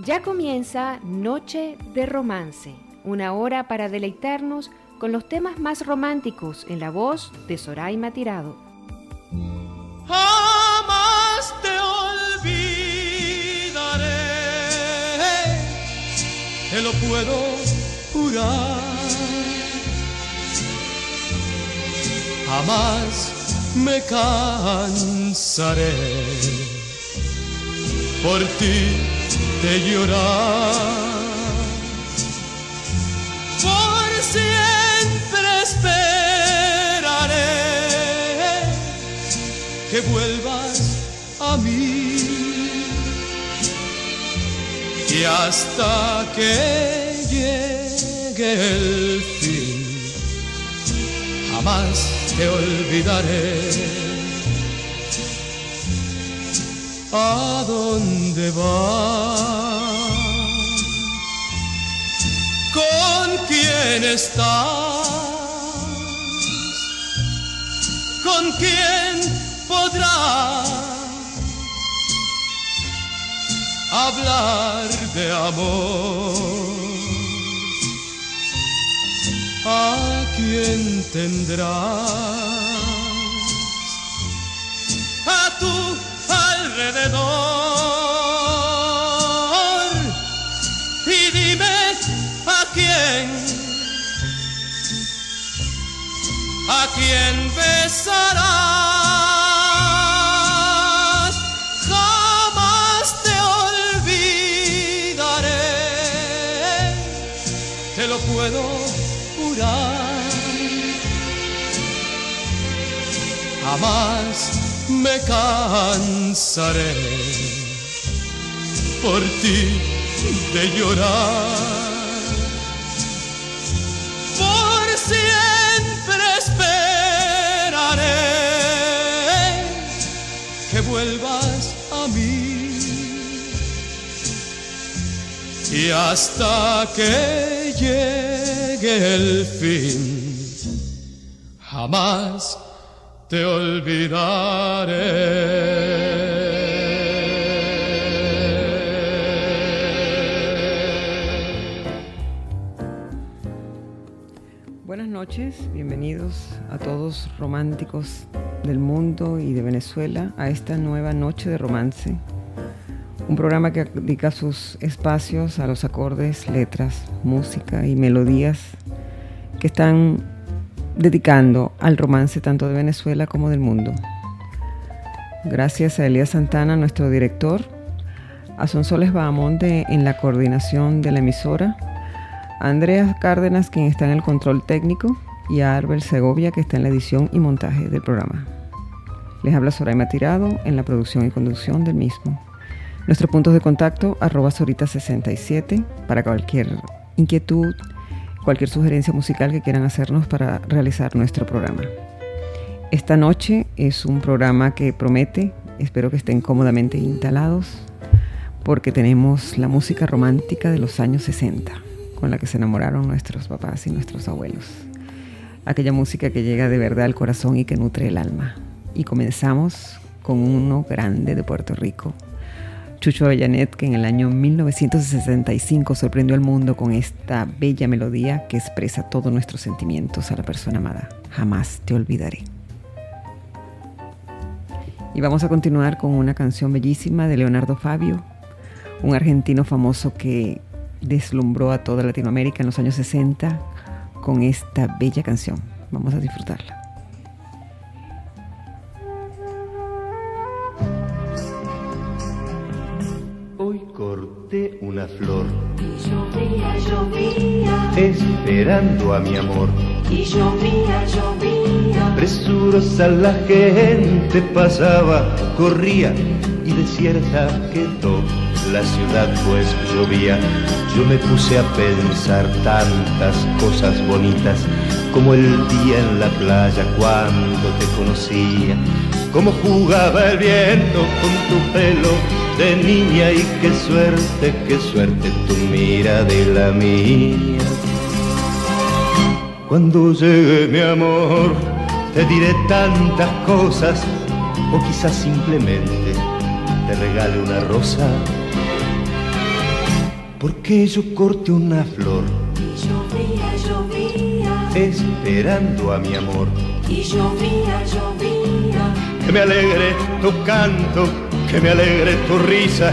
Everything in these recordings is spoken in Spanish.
Ya comienza Noche de Romance, una hora para deleitarnos con los temas más románticos en la voz de Soraima Tirado. Jamás te olvidaré, te lo puedo jurar. Jamás me cansaré por ti de llorar. Por siempre esperaré que vuelvas a mí. Y hasta que llegue el fin, jamás te olvidaré. ¿A dónde vas? ¿Con quién estás? ¿Con quién podrás hablar de amor? ¿A quién tendrás? Alrededor y dime a quién, a quién besarás. Jamás te olvidaré, te lo puedo jurar. Jamás me cansaré por ti de llorar. Por siempre esperaré que vuelvas a mí. Y hasta que llegue el fin, jamás te olvidaré. Buenas noches, bienvenidos a todos románticos del mundo y de Venezuela a esta nueva noche de romance. Un programa que dedica sus espacios a los acordes, letras, música y melodías que están dedicando al romance tanto de Venezuela como del mundo. Gracias a Elías Santana, nuestro director, a Sonsoles Bahamonde en la coordinación de la emisora, a Andrea Cárdenas, quien está en el control técnico, y a Arbel Segovia, que está en la edición y montaje del programa. Les habla Soraima Tirado en la producción y conducción del mismo. Nuestros puntos de contacto, arroba Sorita67, para cualquier inquietud, cualquier sugerencia musical que quieran hacernos para realizar nuestro programa. Esta noche es un programa que promete, espero que estén cómodamente instalados, porque tenemos la música romántica de los años 60, con la que se enamoraron nuestros papás y nuestros abuelos. Aquella música que llega de verdad al corazón y que nutre el alma. Y comenzamos con uno grande de Puerto Rico, Chucho Avellanet, que en el año 1965 sorprendió al mundo con esta bella melodía que expresa todos nuestros sentimientos a la persona amada. Jamás te olvidaré. Y vamos a continuar con una canción bellísima de Leonardo Fabio, un argentino famoso que deslumbró a toda Latinoamérica en los años 60 con esta bella canción. Vamos a disfrutarla. Una flor. Y llovía, llovía. Esperando a mi amor. Y llovía, llovía. Presurosa la gente pasaba, corría y desierta quedó la ciudad pues llovía. Yo me puse a pensar tantas cosas bonitas como el día en la playa cuando te conocía, como jugaba el viento con tu pelo de niña y qué suerte, qué suerte tu mira de la mía. Cuando llegue mi amor, te diré tantas cosas, o quizás simplemente te regale una rosa. porque yo corte una flor, Y llovía, llovía. esperando a mi amor. Y llovía, llovía. Que me alegre tu canto, que me alegre tu risa,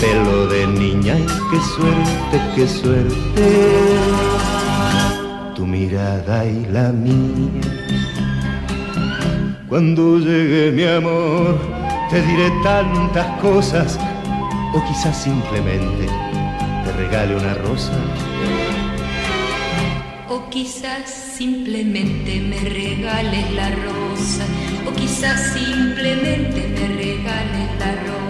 pelo de niña. Y qué suerte, qué suerte, tu mirada y la mía. Cuando llegue mi amor, te diré tantas cosas, o quizás simplemente te regale una rosa. O quizás simplemente me regales la rosa. O quizás simplemente me regales la rosa.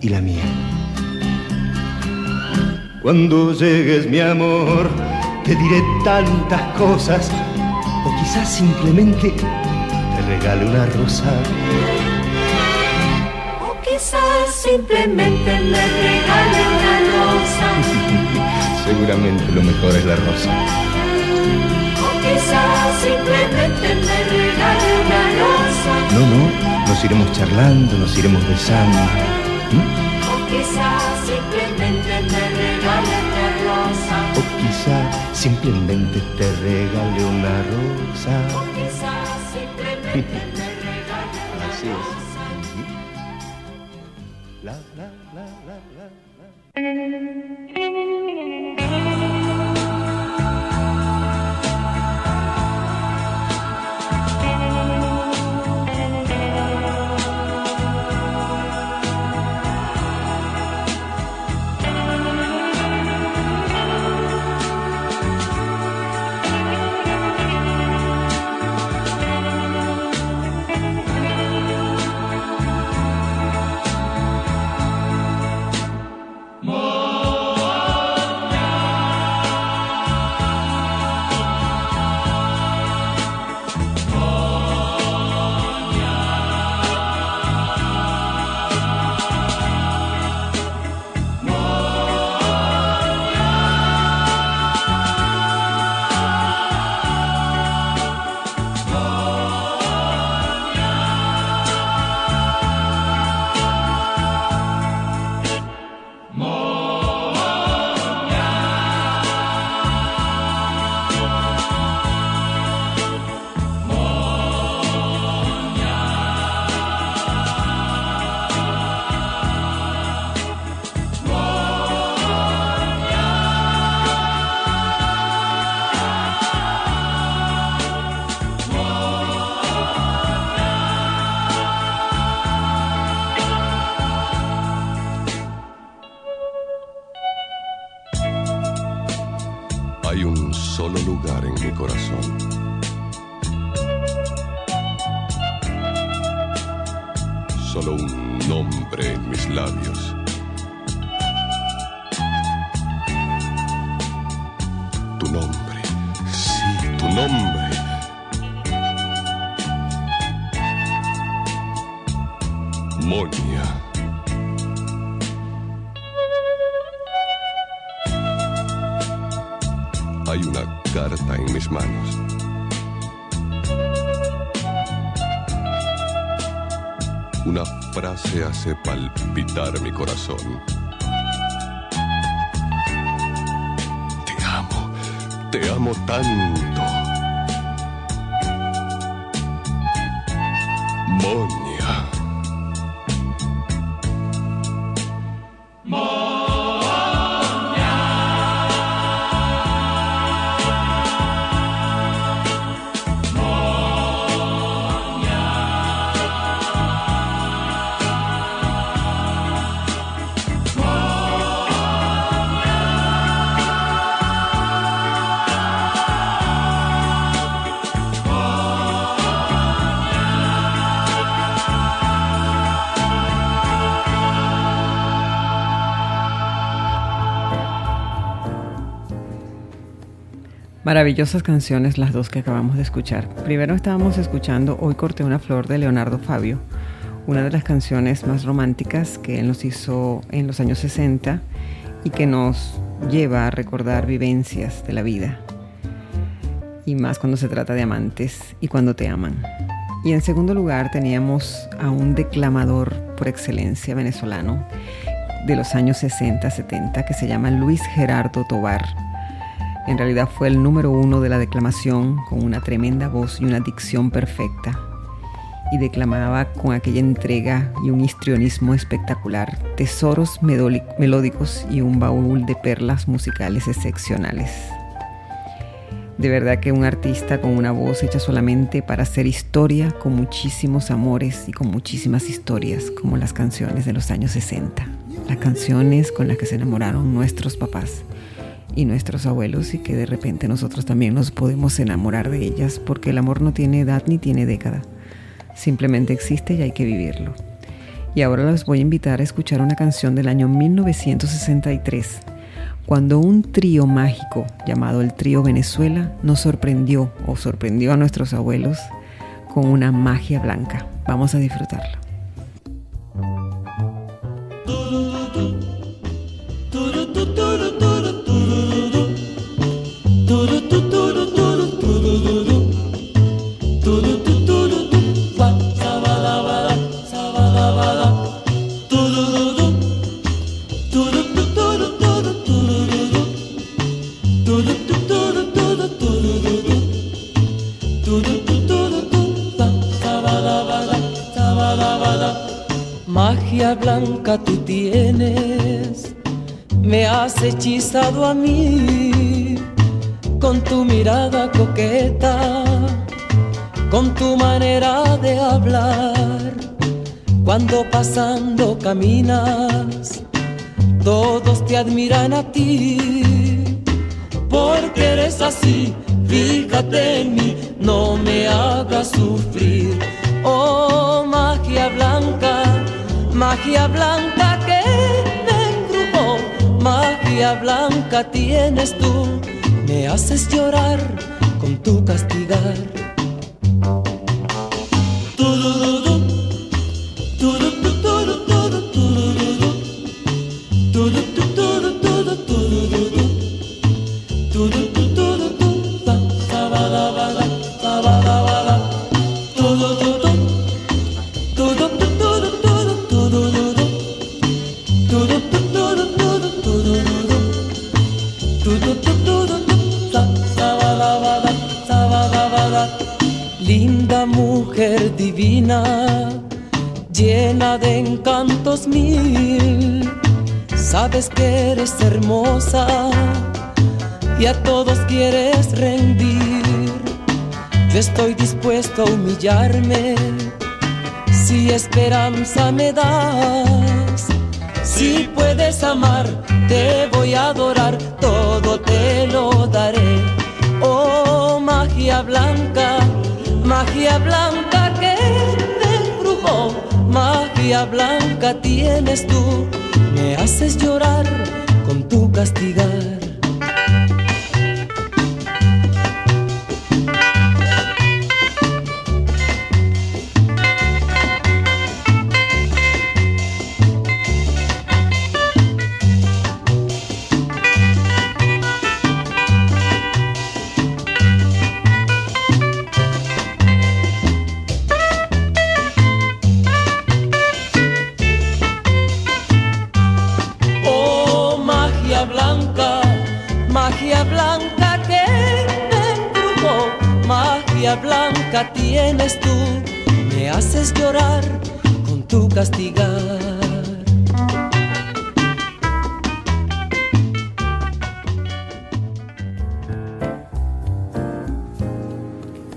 y la mía. Cuando llegues mi amor, te diré tantas cosas, o quizás simplemente te regale una rosa. O quizás simplemente me regale una rosa. Seguramente lo mejor es la rosa. O quizás simplemente me regale una rosa. No, no, nos iremos charlando, nos iremos besando. O quizás simplemente me regale una rosa. O quizá simplemente te regale una rosa. O quizás simplemente me regale una Así es. rosa. La, la, la, la, la, la. Monia. Hay una carta en mis manos. Una frase hace palpitar mi corazón. Te amo, te amo tanto. Maravillosas canciones las dos que acabamos de escuchar. Primero estábamos escuchando Hoy corté una flor de Leonardo Fabio, una de las canciones más románticas que él nos hizo en los años 60 y que nos lleva a recordar vivencias de la vida. Y más cuando se trata de amantes y cuando te aman. Y en segundo lugar teníamos a un declamador por excelencia venezolano de los años 60-70 que se llama Luis Gerardo Tobar en realidad fue el número uno de la declamación con una tremenda voz y una dicción perfecta. Y declamaba con aquella entrega y un histrionismo espectacular, tesoros melódicos y un baúl de perlas musicales excepcionales. De verdad que un artista con una voz hecha solamente para hacer historia, con muchísimos amores y con muchísimas historias, como las canciones de los años 60, las canciones con las que se enamoraron nuestros papás y nuestros abuelos y que de repente nosotros también nos podemos enamorar de ellas porque el amor no tiene edad ni tiene década. Simplemente existe y hay que vivirlo. Y ahora los voy a invitar a escuchar una canción del año 1963, cuando un trío mágico llamado el Trío Venezuela nos sorprendió o sorprendió a nuestros abuelos con una magia blanca. Vamos a blanca tú tienes, me has hechizado a mí con tu mirada coqueta, con tu manera de hablar. Cuando pasando caminas, todos te admiran a ti, porque eres así, fíjate en mí, no me hagas sufrir. Oh, magia blanca que me embrujó, magia blanca tienes tú, me haces llorar con tu castigar. llena me das. Si puedes amar, te voy a adorar, todo te lo daré. Oh, magia blanca, magia blanca que magia blanca tienes tú, me haces llorar con tu castigar. Tienes tú, me haces llorar con tu castigar.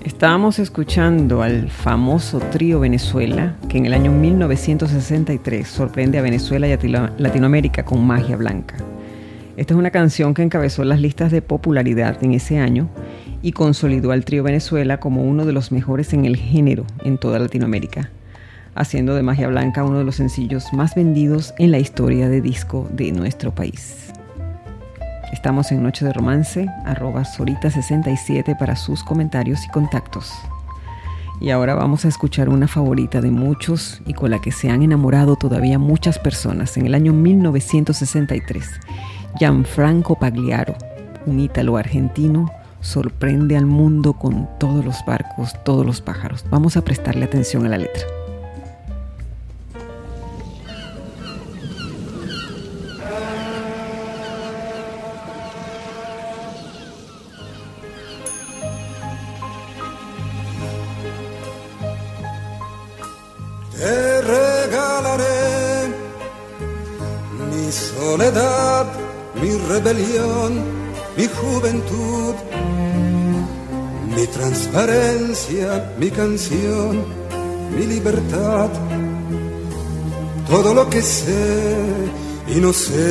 Estábamos escuchando al famoso trío Venezuela, que en el año 1963 sorprende a Venezuela y a Latinoamérica con Magia Blanca. Esta es una canción que encabezó las listas de popularidad en ese año y consolidó al trío Venezuela como uno de los mejores en el género en toda Latinoamérica, haciendo de Magia Blanca uno de los sencillos más vendidos en la historia de disco de nuestro país. Estamos en Noche de Romance, arroba Sorita67 para sus comentarios y contactos. Y ahora vamos a escuchar una favorita de muchos y con la que se han enamorado todavía muchas personas en el año 1963. Gianfranco Pagliaro, un ítalo argentino, sorprende al mundo con todos los barcos, todos los pájaros. Vamos a prestarle atención a la letra. Juventud, mi transparencia, mi canción, mi libertad, todo lo que sé y no sé.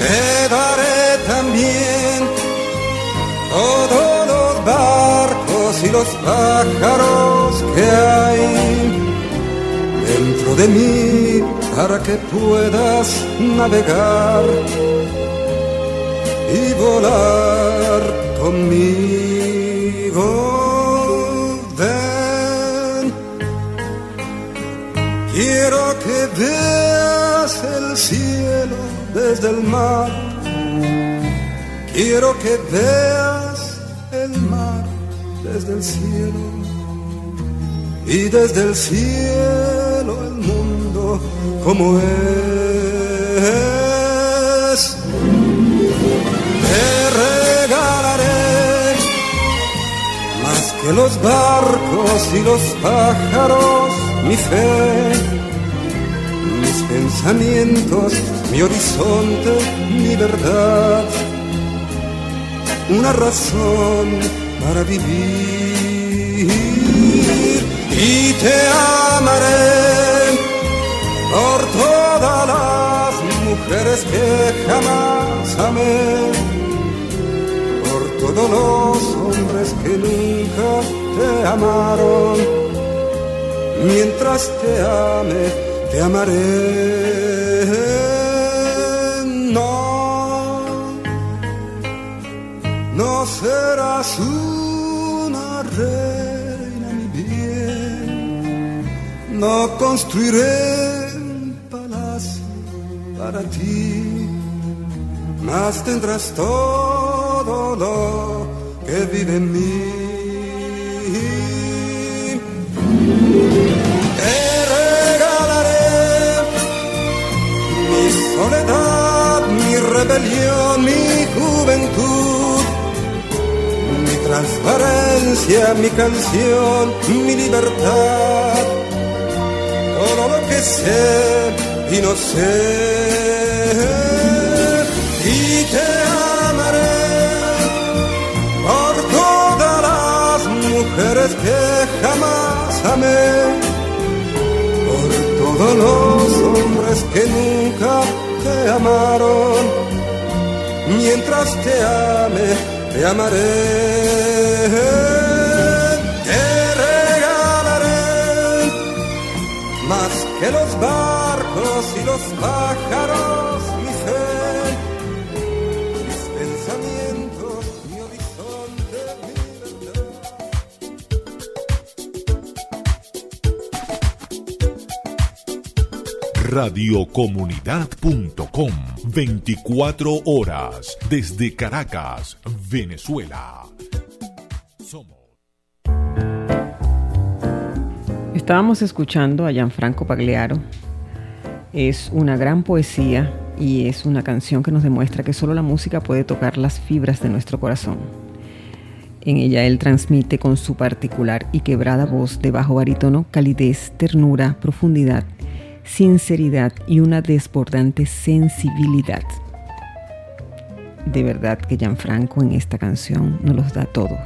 Te daré también todos los barcos y los pájaros que hay dentro de mí para que puedas navegar y volar conmigo. Ven, quiero que veas el cielo desde el mar. Quiero que veas el mar desde el cielo y desde el cielo el mundo como es. Los barcos y los pájaros, mi fe, mis pensamientos, mi horizonte, mi verdad, una razón para vivir. Y te amaré por todas las mujeres que jamás amé, todos los hombres que nunca te amaron. Mientras te ame, te amaré. No, no serás una reina, mi bien, no construiré para ti, más tendrás todo lo que vive en mí. Te regalaré mi soledad, mi rebelión, mi juventud, mi transparencia, mi canción, mi libertad, todo lo que sé y no sé. Que jamás amé, por todos los hombres que nunca te amaron. Mientras te ame, te amaré. que los barcos y los pájaros, Radiocomunidad.com 24 horas desde Caracas, Venezuela. Estábamos escuchando a Gianfranco Pagliaro. Es una gran poesía y es una canción que nos demuestra que solo la música puede tocar las fibras de nuestro corazón. En ella él transmite con su particular y quebrada voz de bajo barítono calidez, ternura, profundidad, sinceridad y una desbordante sensibilidad. De verdad que Gianfranco en esta canción nos los da todo.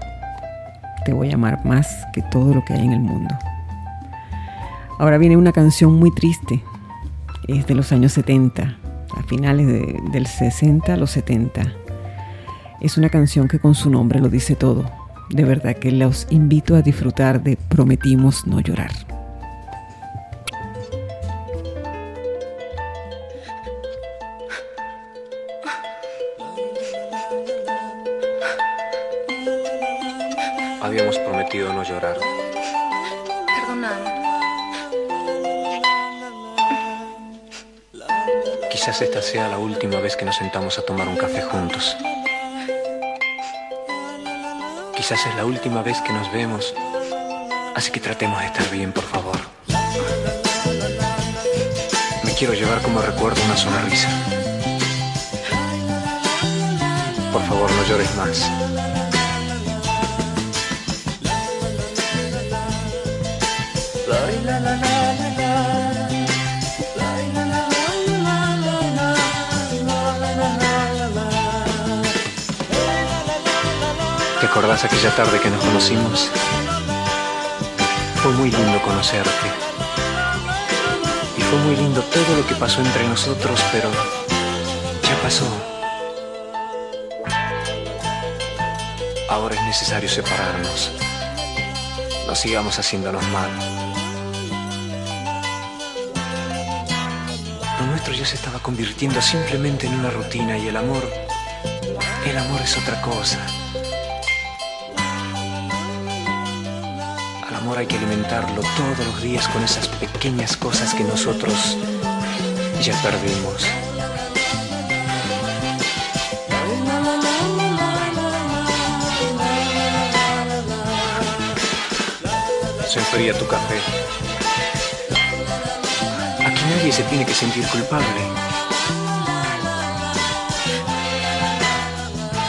Te voy a amar más que todo lo que hay en el mundo. Ahora viene una canción muy triste, es de los años 70, a finales del 60 a los 70. Es una canción que con su nombre lo dice todo. De verdad que los invito a disfrutar de Prometimos no llorar. Habíamos prometido no llorar. Perdóname. Quizás esta sea la última vez que nos sentamos a tomar un café juntos. Quizás es la última vez que nos vemos. Así que tratemos de estar bien, por favor. Me quiero llevar como recuerdo una sonrisa. Por favor, no llores más. ¿Te acordás aquella tarde que nos conocimos? Fue muy lindo conocerte. Y fue muy lindo todo lo que pasó entre nosotros, pero ya pasó. Ahora es necesario separarnos. No sigamos haciéndonos mal. Se estaba convirtiendo simplemente en una rutina y el amor, el amor es otra cosa. Al amor hay que alimentarlo todos los días con esas pequeñas cosas que nosotros ya perdimos. Se enfría tu café. Nadie se tiene que sentir culpable.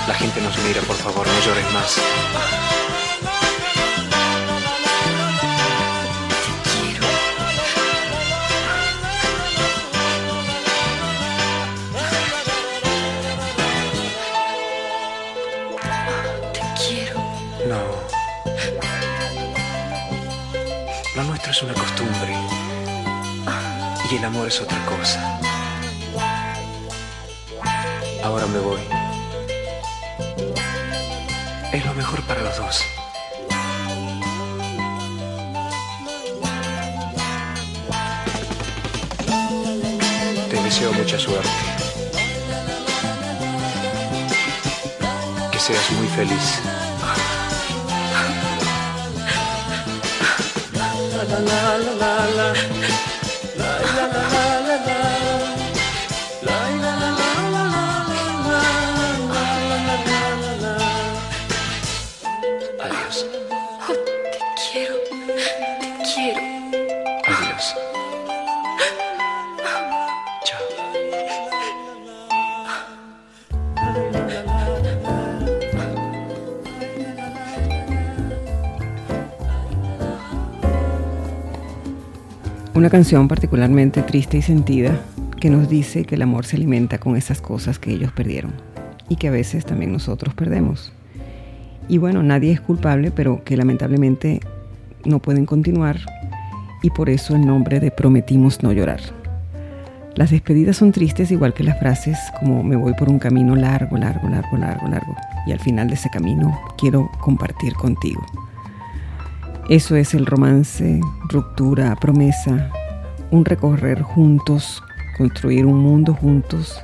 La gente nos mira, por favor, no llores más. Te quiero. No. Lo nuestro es una costumbre. Y el amor es otra cosa. Ahora me voy. Es lo mejor para los dos. Te deseo mucha suerte. Que seas muy feliz. Adiós. Una canción particularmente triste y sentida que nos dice que el amor se alimenta con esas cosas que ellos perdieron y que a veces también nosotros perdemos. Y bueno, nadie es culpable, pero que lamentablemente no pueden continuar y por eso el nombre de Prometimos no llorar. Las despedidas son tristes igual que las frases como me voy por un camino largo, largo, largo, largo, largo y al final de ese camino quiero compartir contigo. Eso es el romance, ruptura, promesa, un recorrer juntos, construir un mundo juntos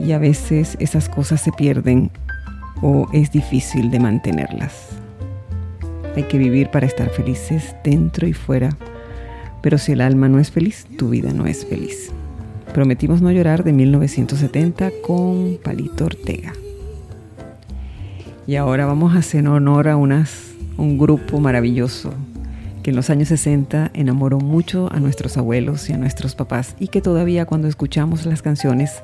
y a veces esas cosas se pierden o es difícil de mantenerlas. Hay que vivir para estar felices dentro y fuera, pero si el alma no es feliz, tu vida no es feliz. Prometimos no llorar de 1970 con Palito Ortega. Y ahora vamos a hacer honor a unas un grupo maravilloso que en los años 60 enamoró mucho a nuestros abuelos y a nuestros papás y que todavía cuando escuchamos las canciones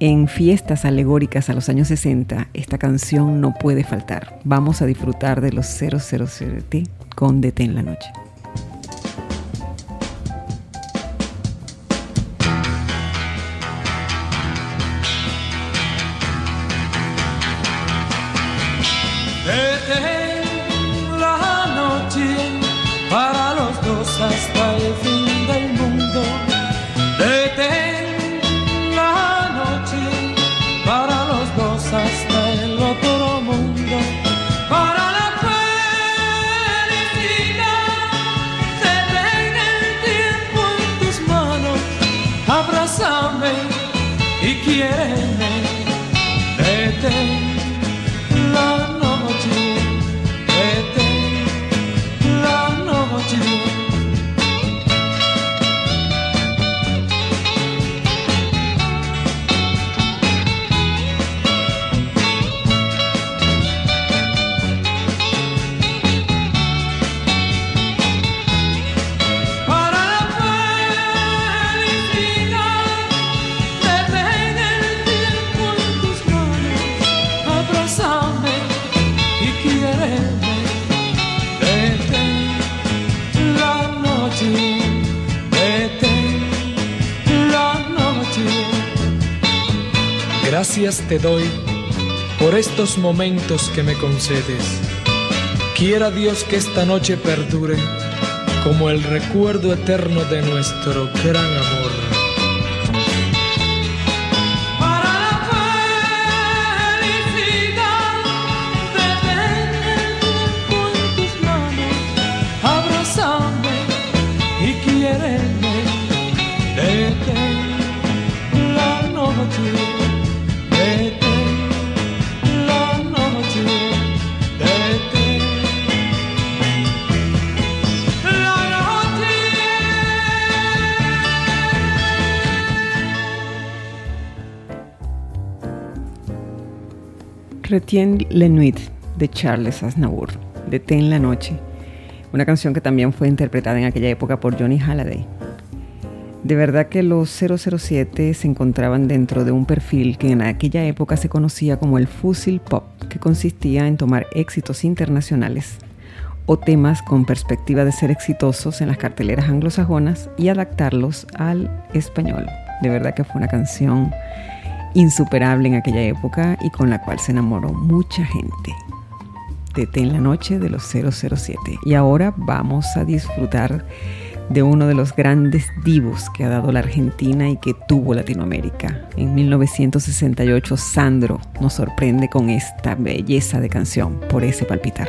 en fiestas alegóricas a los años 60, esta canción no puede faltar. Vamos a disfrutar de los 000T con Detén la Noche. Gracias te doy por estos momentos que me concedes. Quiera Dios que esta noche perdure como el recuerdo eterno de nuestro gran amor. Retiene le Nuit de Charles Aznavour, Detén la noche, una canción que también fue interpretada en aquella época por Johnny Halliday. De verdad que los 007 se encontraban dentro de un perfil que en aquella época se conocía como el fusil pop, que consistía en tomar éxitos internacionales o temas con perspectiva de ser exitosos en las carteleras anglosajonas y adaptarlos al español. De verdad que fue una canción insuperable en aquella época y con la cual se enamoró mucha gente. en la noche de los 007. Y ahora vamos a disfrutar de uno de los grandes divos que ha dado la Argentina y que tuvo Latinoamérica. En 1968 Sandro nos sorprende con esta belleza de canción, por ese palpitar.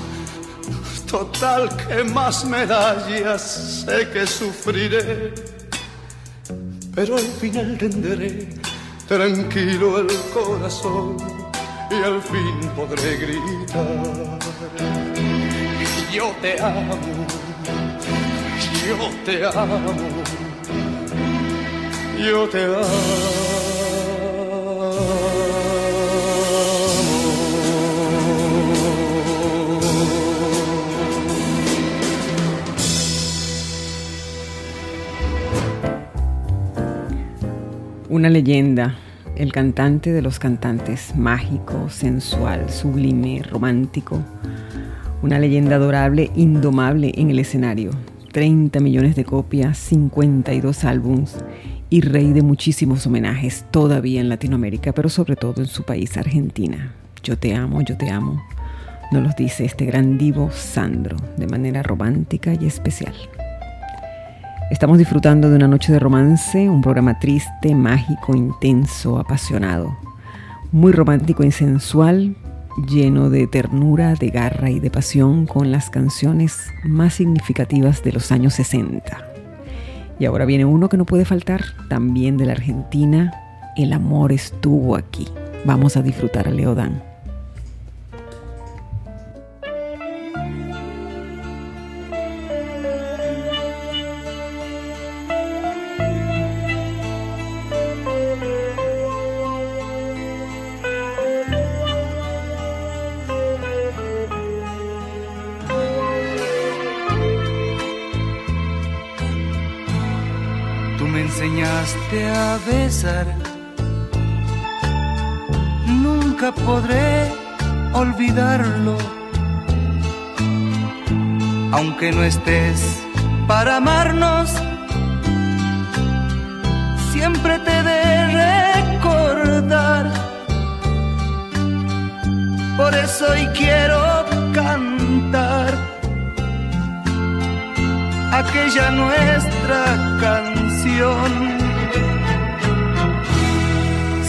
Total, que más medallas sé que sufriré, pero al final tendré tranquilo el corazón y al fin podré gritar. Yo te amo, yo te amo yo te amo. Una leyenda, el cantante de los cantantes, mágico, sensual, sublime, romántico. Una leyenda adorable, indomable en el escenario. 30 millones de copias, 52 álbums y rey de muchísimos homenajes todavía en Latinoamérica, pero sobre todo en su país, Argentina. Yo te amo, yo te amo. Nos los dice este gran divo Sandro de manera romántica y especial. Estamos disfrutando de una noche de romance, un programa triste, mágico, intenso, apasionado, muy romántico y sensual, lleno de ternura, de garra y de pasión con las canciones más significativas de los años 60. Y ahora viene uno que no puede faltar, también de la Argentina, El amor estuvo aquí. Vamos a disfrutar a Leodán. A besar. Nunca podré olvidarlo, aunque no estés para amarnos. Siempre te de recordar. Por eso hoy quiero cantar aquella nuestra canción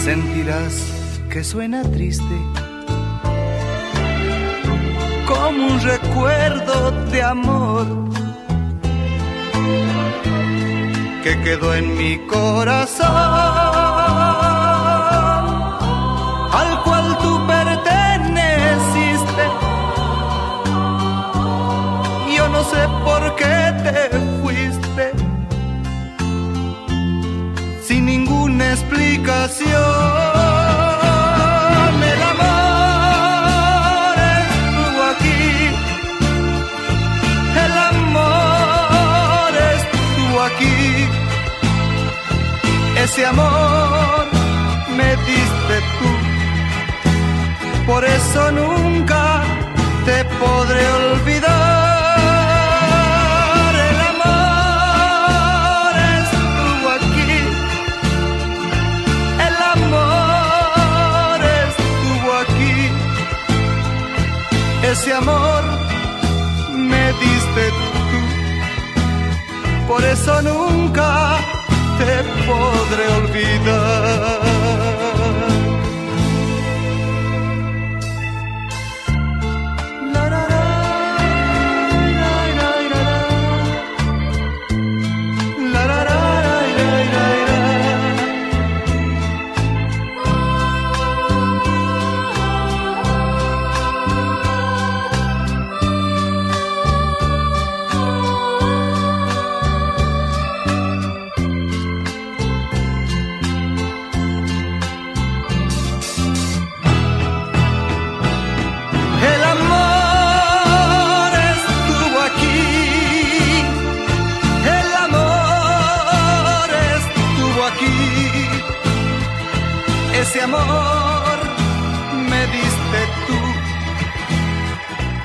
sentirás que suena triste, como un recuerdo de amor que quedó en mi corazón, eso nunca te podré olvidar.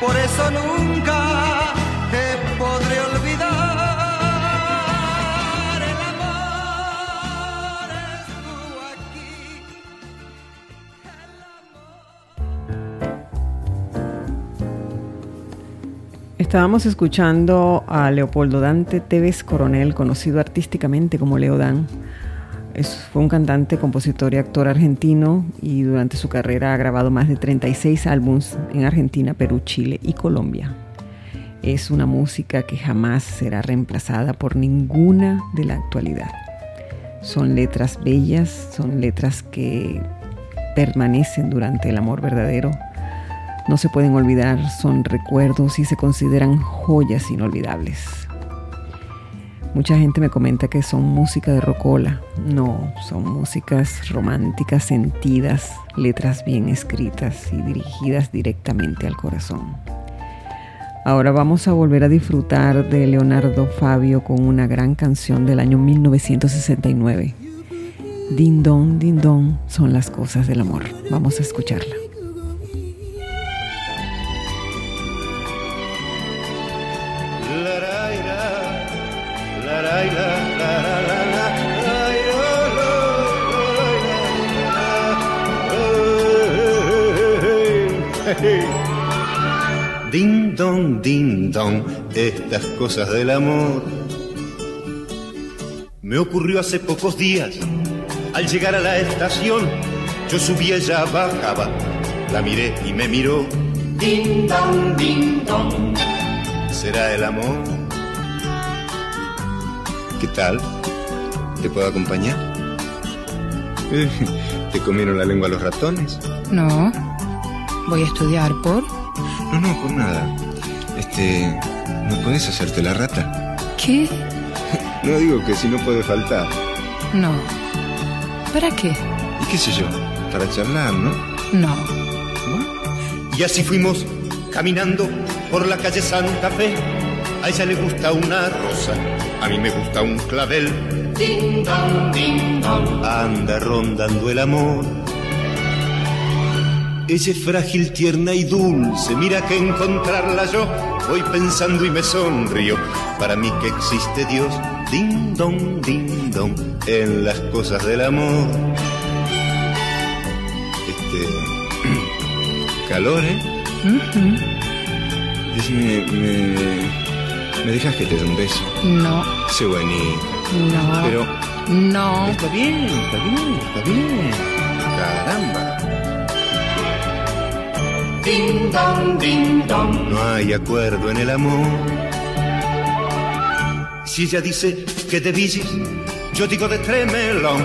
Por eso nunca te podré olvidar. Estábamos escuchando a Leopoldo Dante Tevez Coronel, conocido artísticamente como Leodán. Fue un cantante, compositor y actor argentino y durante su carrera ha grabado más de 36 álbumes en Argentina, Perú, Chile y Colombia. Es una música que jamás será reemplazada por ninguna de la actualidad. Son letras bellas, son letras que permanecen durante el amor verdadero no se pueden olvidar, son recuerdos y se consideran joyas inolvidables. Mucha gente me comenta que son música de rocola. No, son músicas románticas, sentidas, letras bien escritas y dirigidas directamente al corazón. Ahora vamos a volver a disfrutar de Leonardo Fabio con una gran canción del año 1969. Din don, din don son las cosas del amor. Vamos a escucharla. Don, estas cosas del amor. Me ocurrió hace pocos días, al llegar a la estación, yo subía, ella bajaba, la miré y me miró. Din don, ¿será el amor? ¿Qué tal? ¿Te puedo acompañar? ¿Te comieron la lengua los ratones? No. Voy a estudiar por. No, no, por nada. Este. ¿No puedes hacerte la rata? ¿Qué? No digo que si no puede faltar. No. ¿Para qué? ¿Y qué sé yo? Para charlar, ¿no? No. Y así fuimos caminando por la calle Santa Fe. A ella le gusta una rosa, a mí me gusta un clavel. Ding dong, ding dong. Anda rondando el amor. Ella es frágil, tierna y dulce. Mira que encontrarla yo voy pensando y me sonrío. Para mí que existe Dios, ding dong, ding dong, en las cosas del amor. Este. calor, ¿eh? Decime, me, me dejas que te dé un beso. No. Sé bonito. No. Pero. No. Está bien, está bien, está bien. Caramba. Ding dong, ding dong. No hay acuerdo en el amor. Si ella dice que de Bee Gees, yo digo de Tremelón.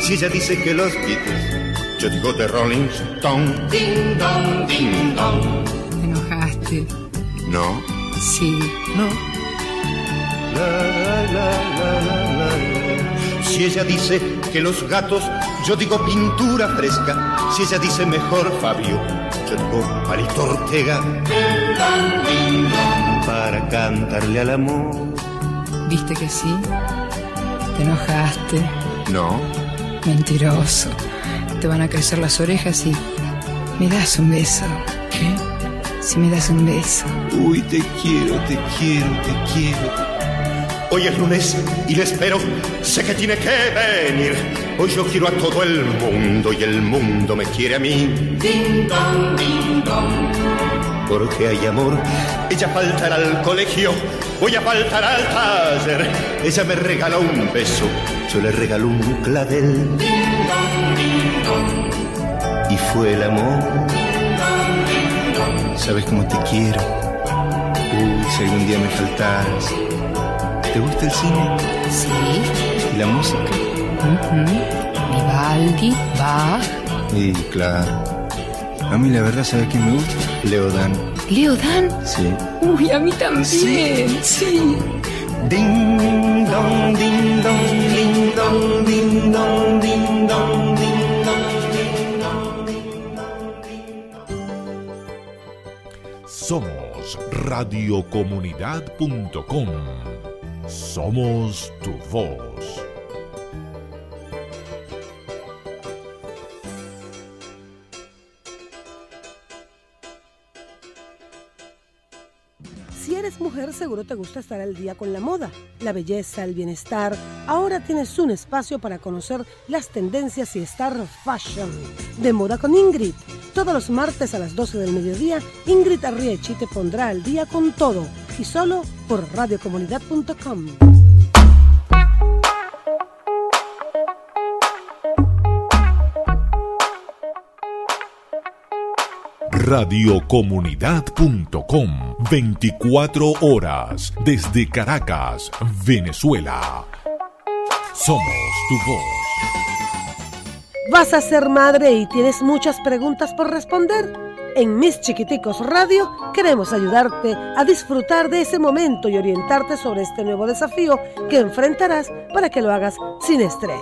Si ella dice que los Beatles, yo digo de Rolling Stone. Ding dong, ding dong. Te enojaste. No. Sí. No. La, la, la, la, la, la. Si ella dice que los gatos, yo digo pintura fresca. Si ella dice mejor Fabio, yo digo Palito Ortega. Para cantarle al amor. ¿Viste que sí? Te enojaste. No. Mentiroso. Te van a crecer las orejas y me das un beso. ¿Qué? Si me das un beso. Uy, te quiero, te quiero, te quiero. Hoy es lunes y le espero, sé que tiene que venir. Hoy yo quiero a todo el mundo y el mundo me quiere a mí. Ding dong, ding dong. Porque hay amor, ella faltará al colegio, voy a faltar al taller. Ella me regala un beso, yo le regalo un clavel. Ding dong, ding dong. Y fue el amor. ¿Sabes cómo te quiero? Uy, si algún día me faltas. ¿Te gusta el cine? Sí. ¿Y la música? Vivaldi, Bach. Y claro. A mí la verdad, ¿sabes quién me gusta? Leodan. ¿Leodan? Sí. Uy, a mí también. Sí. sí. Ding dong, ding dong, ding dong, ding dong, ding dong, ding dong, ding dong. Somos radiocomunidad.com. Somos tu voz. Si eres mujer, seguro te gusta estar al día con la moda, la belleza, el bienestar. Ahora tienes un espacio para conocer las tendencias y estar fashion. De moda con Ingrid. Todos los martes a las 12 del mediodía, Ingrid Arriechi te pondrá al día con todo. Y solo por radiocomunidad.com. Radiocomunidad.com 24 horas desde Caracas, Venezuela. Somos tu voz. ¿Vas a ser madre y tienes muchas preguntas por responder? En Mis Chiquiticos Radio queremos ayudarte a disfrutar de ese momento y orientarte sobre este nuevo desafío que enfrentarás para que lo hagas sin estrés.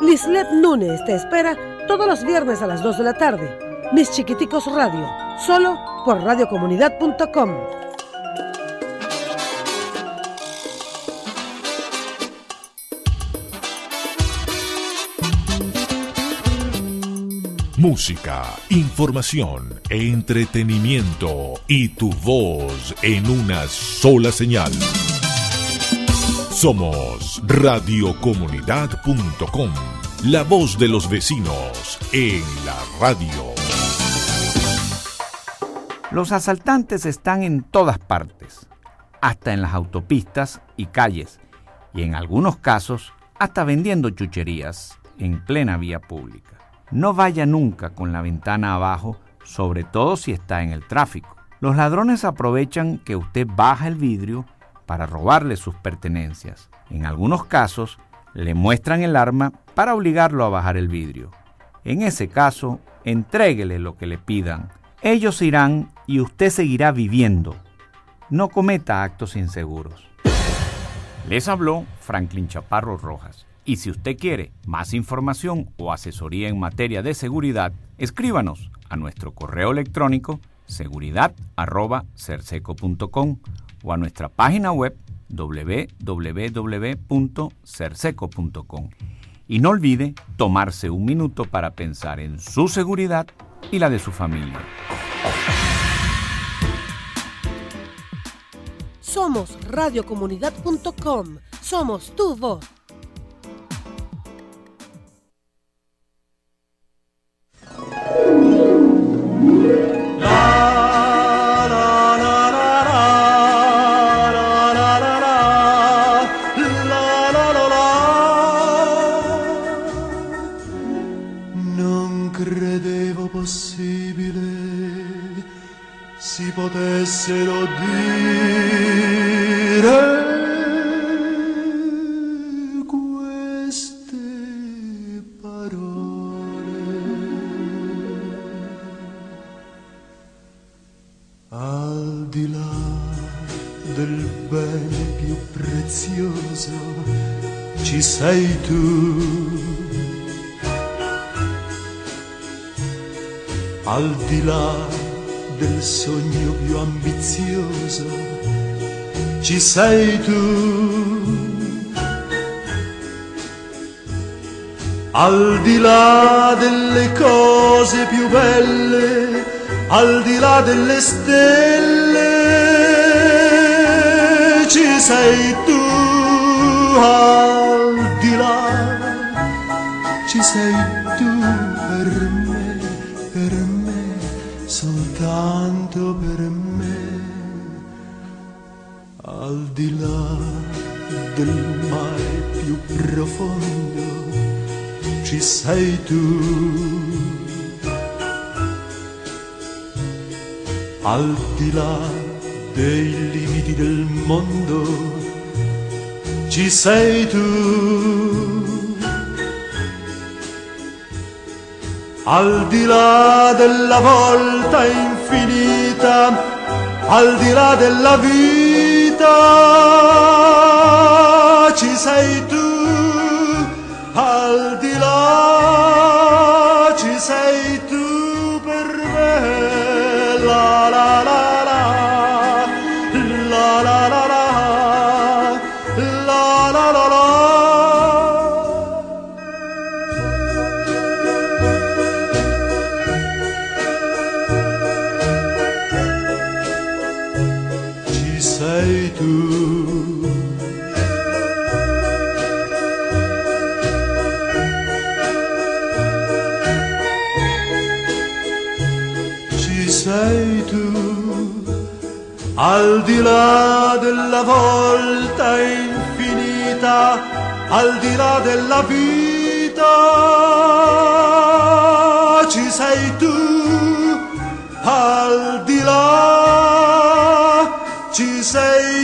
Lislet Núñez te espera todos los viernes a las 2 de la tarde. Mis Chiquiticos Radio, solo por radiocomunidad.com. Música, información, entretenimiento y tu voz en una sola señal. Somos radiocomunidad.com, la voz de los vecinos en la radio. Los asaltantes están en todas partes, hasta en las autopistas y calles, y en algunos casos hasta vendiendo chucherías en plena vía pública. No vaya nunca con la ventana abajo, sobre todo si está en el tráfico. Los ladrones aprovechan que usted baja el vidrio para robarle sus pertenencias. En algunos casos, le muestran el arma para obligarlo a bajar el vidrio. En ese caso, entréguele lo que le pidan. Ellos irán y usted seguirá viviendo. No cometa actos inseguros. Les habló Franklin Chaparro Rojas. Y si usted quiere más información o asesoría en materia de seguridad, escríbanos a nuestro correo electrónico seguridad.cerseco.com o a nuestra página web www.cerseco.com. Y no olvide tomarse un minuto para pensar en su seguridad y la de su familia. Somos radiocomunidad.com. Somos tu voz. Sei tu. Al di là delle cose più belle, al di là delle stelle, ci sei tu. Sei tu. Al di là dei limiti del mondo, ci sei tu. Al di là della volta infinita, al di là della vita, ci sei tu. say di là della volta infinita, al di là della vita, ci sei tu. Al di là, ci sei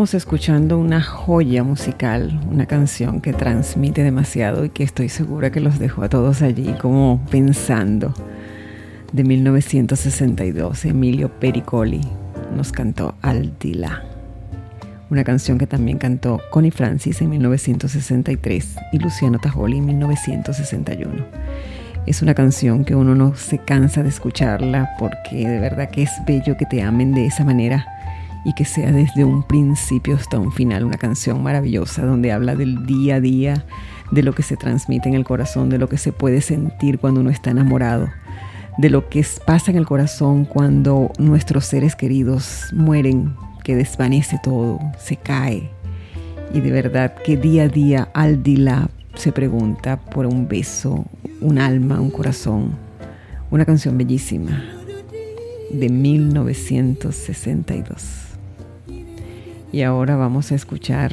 Estábamos escuchando una joya musical, una canción que transmite demasiado y que estoy segura que los dejó a todos allí como pensando. De 1962, Emilio Pericoli, nos cantó Aldila, una canción que también cantó Connie Francis en 1963 y Luciano Tajoli en 1961. Es una canción que uno no se cansa de escucharla porque de verdad que es bello que te amen de esa manera y que sea desde un principio hasta un final una canción maravillosa donde habla del día a día, de lo que se transmite en el corazón, de lo que se puede sentir cuando uno está enamorado, de lo que pasa en el corazón cuando nuestros seres queridos mueren, que desvanece todo, se cae. Y de verdad que día a día Aldila se pregunta por un beso, un alma, un corazón. Una canción bellísima de 1962. Y ahora vamos a escuchar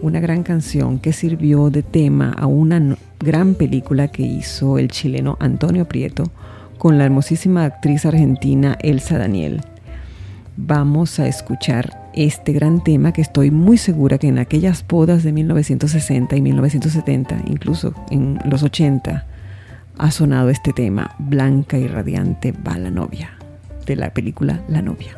una gran canción que sirvió de tema a una gran película que hizo el chileno Antonio Prieto con la hermosísima actriz argentina Elsa Daniel. Vamos a escuchar este gran tema que estoy muy segura que en aquellas bodas de 1960 y 1970, incluso en los 80, ha sonado este tema, Blanca y Radiante va la novia, de la película La novia.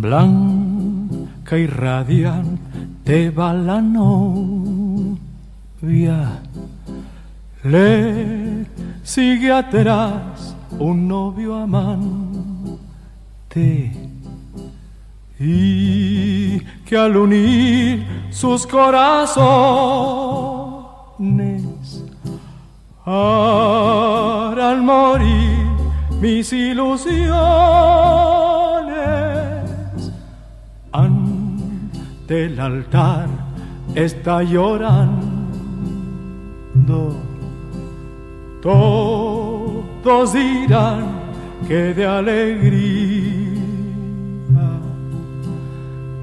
Blanca y radiante va la novia, le sigue atrás un novio amante. Y que al unir sus corazones harán morir mis ilusiones del altar está llorando. Todos dirán que de alegría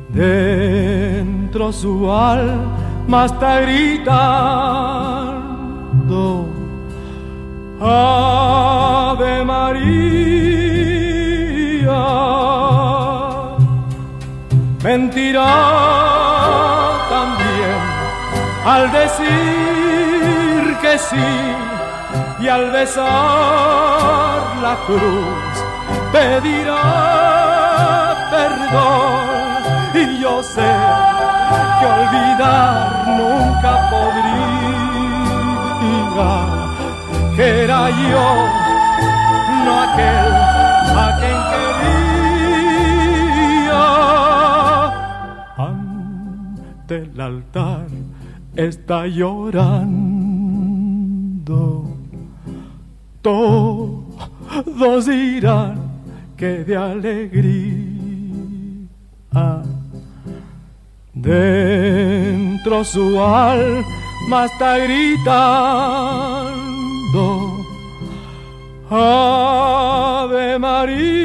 dentro su alma está gritando. Ave María mentirá también al decir que sí y al besar la cruz pedirá perdón. Y yo sé que olvidar nunca podría que era yo no aquel a quien quería el altar está llorando. Todos dirán que de alegría dentro su alma está gritando. Ave María.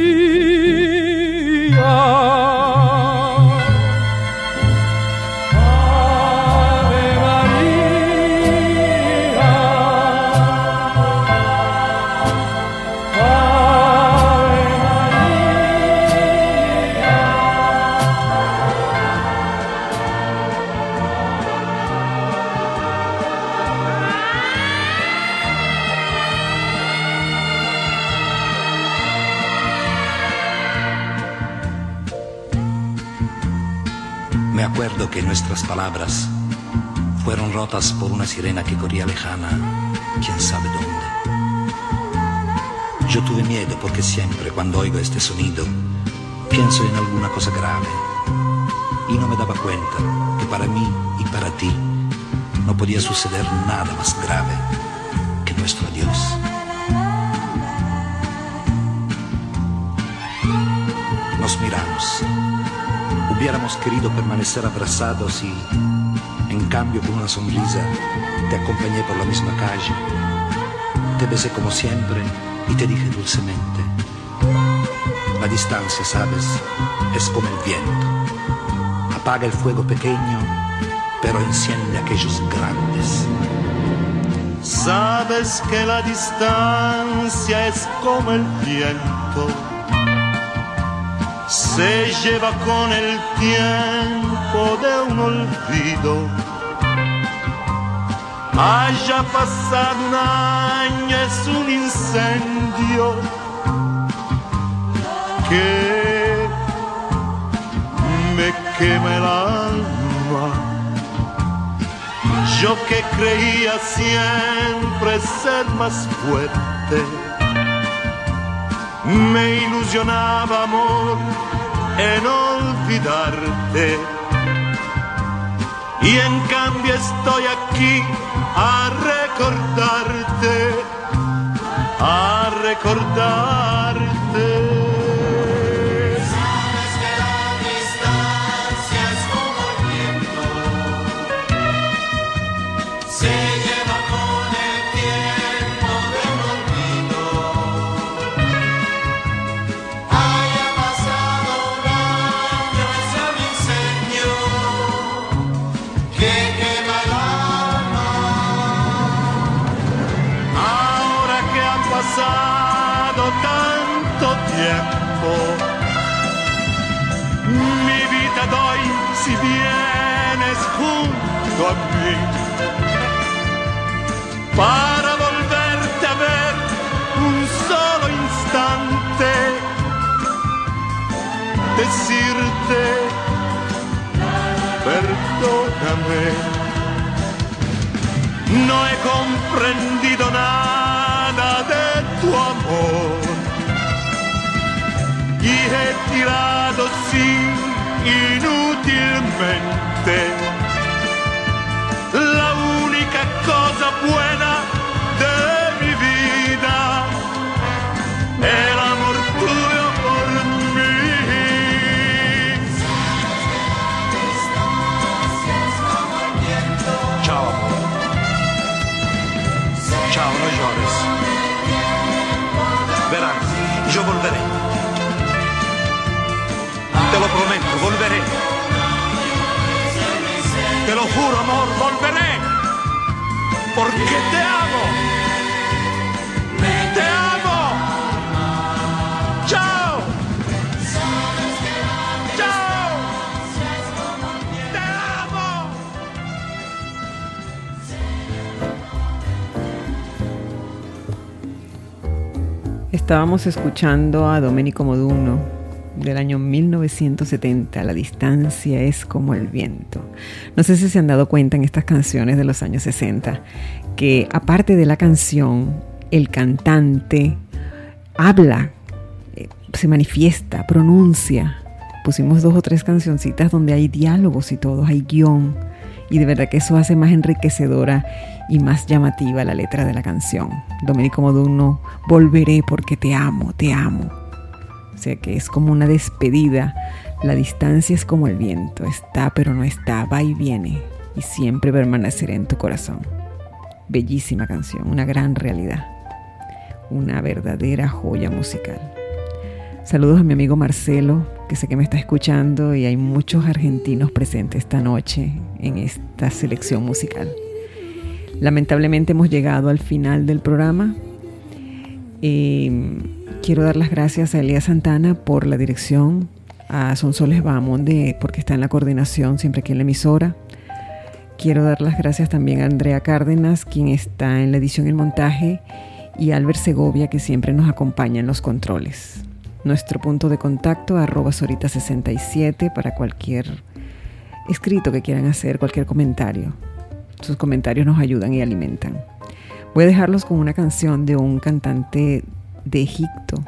Que nuestras palabras fueron rotas por una sirena que corría lejana, quién sabe dónde. Yo tuve miedo porque siempre cuando oigo este sonido pienso en alguna cosa grave y no me daba cuenta que para mí y para ti no podía suceder nada más grave que nuestro adiós. Nos miramos Hubiéramos querido permanecer abrazados y, en cambio, con una sonrisa, te acompañé por la misma calle. Te besé como siempre y te dije dulcemente, la distancia, sabes, es como el viento. Apaga el fuego pequeño, pero enciende aquellos grandes. Sabes que la distancia es como el viento se lleva con el tiempo de un olvido. Haya pasado un año, es un incendio que me quema el alma. Yo que creía siempre ser más fuerte, me ilusionaba amor en olvidarte. Y en cambio estoy aquí a recordarte, a recordarte. Decirte, perdóname, no he comprendido nada de tu amor. Y he tirado sí inútilmente. La única cosa buena prometo, volveré. Te lo juro, amor, volveré. Porque te amo. Te amo. Chao. Chao. Te amo. Estábamos escuchando a Domenico Moduno del año 1970, La distancia es como el viento. No sé si se han dado cuenta en estas canciones de los años 60 que aparte de la canción, el cantante habla, eh, se manifiesta, pronuncia. Pusimos dos o tres cancioncitas donde hay diálogos y todo, hay guion. Y de verdad que eso hace más enriquecedora y más llamativa la letra de la canción. Domenico Moduno, volveré porque te amo, te amo. O sea que es como una despedida. La distancia es como el viento, está pero no está, va y viene, y siempre permanecerá en tu corazón. Bellísima canción, una gran realidad, una verdadera joya musical. Saludos a mi amigo Marcelo, que sé que me está escuchando y hay muchos argentinos presentes esta noche en esta selección musical. Lamentablemente hemos llegado al final del programa. Eh, Quiero dar las gracias a Elías Santana por la dirección, a Sonsoles Bahamonde porque está en la coordinación siempre aquí en la emisora. Quiero dar las gracias también a Andrea Cárdenas, quien está en la edición y el montaje, y a Albert Segovia, que siempre nos acompaña en los controles. Nuestro punto de contacto, arroba Sorita67, para cualquier escrito que quieran hacer, cualquier comentario. Sus comentarios nos ayudan y alimentan. Voy a dejarlos con una canción de un cantante de Egipto.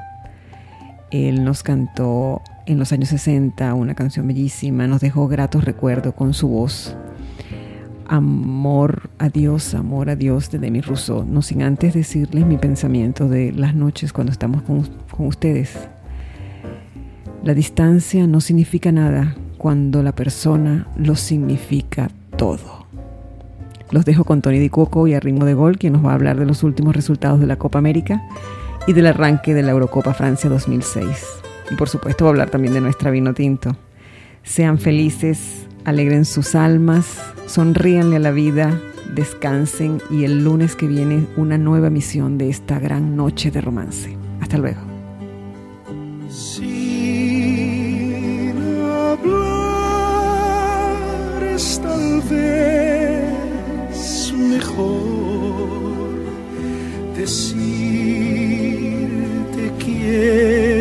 Él nos cantó en los años 60 una canción bellísima, nos dejó gratos recuerdos con su voz. Amor a Dios, amor a Dios de Demi Rousseau. No sin antes decirles mi pensamiento de las noches cuando estamos con, con ustedes. La distancia no significa nada cuando la persona lo significa todo. Los dejo con Tony Di Cuoco y a ritmo de gol, quien nos va a hablar de los últimos resultados de la Copa América y del arranque de la Eurocopa Francia 2006. Y por supuesto va a hablar también de nuestra vino tinto. Sean felices, alegren sus almas, sonríanle a la vida, descansen y el lunes que viene una nueva misión de esta gran noche de romance. Hasta luego. Sin hablar tal vez mejor decir te quiero.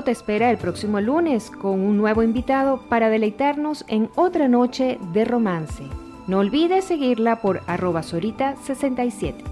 Te espera el próximo lunes con un nuevo invitado para deleitarnos en otra noche de romance. No olvides seguirla por arroba sorita 67.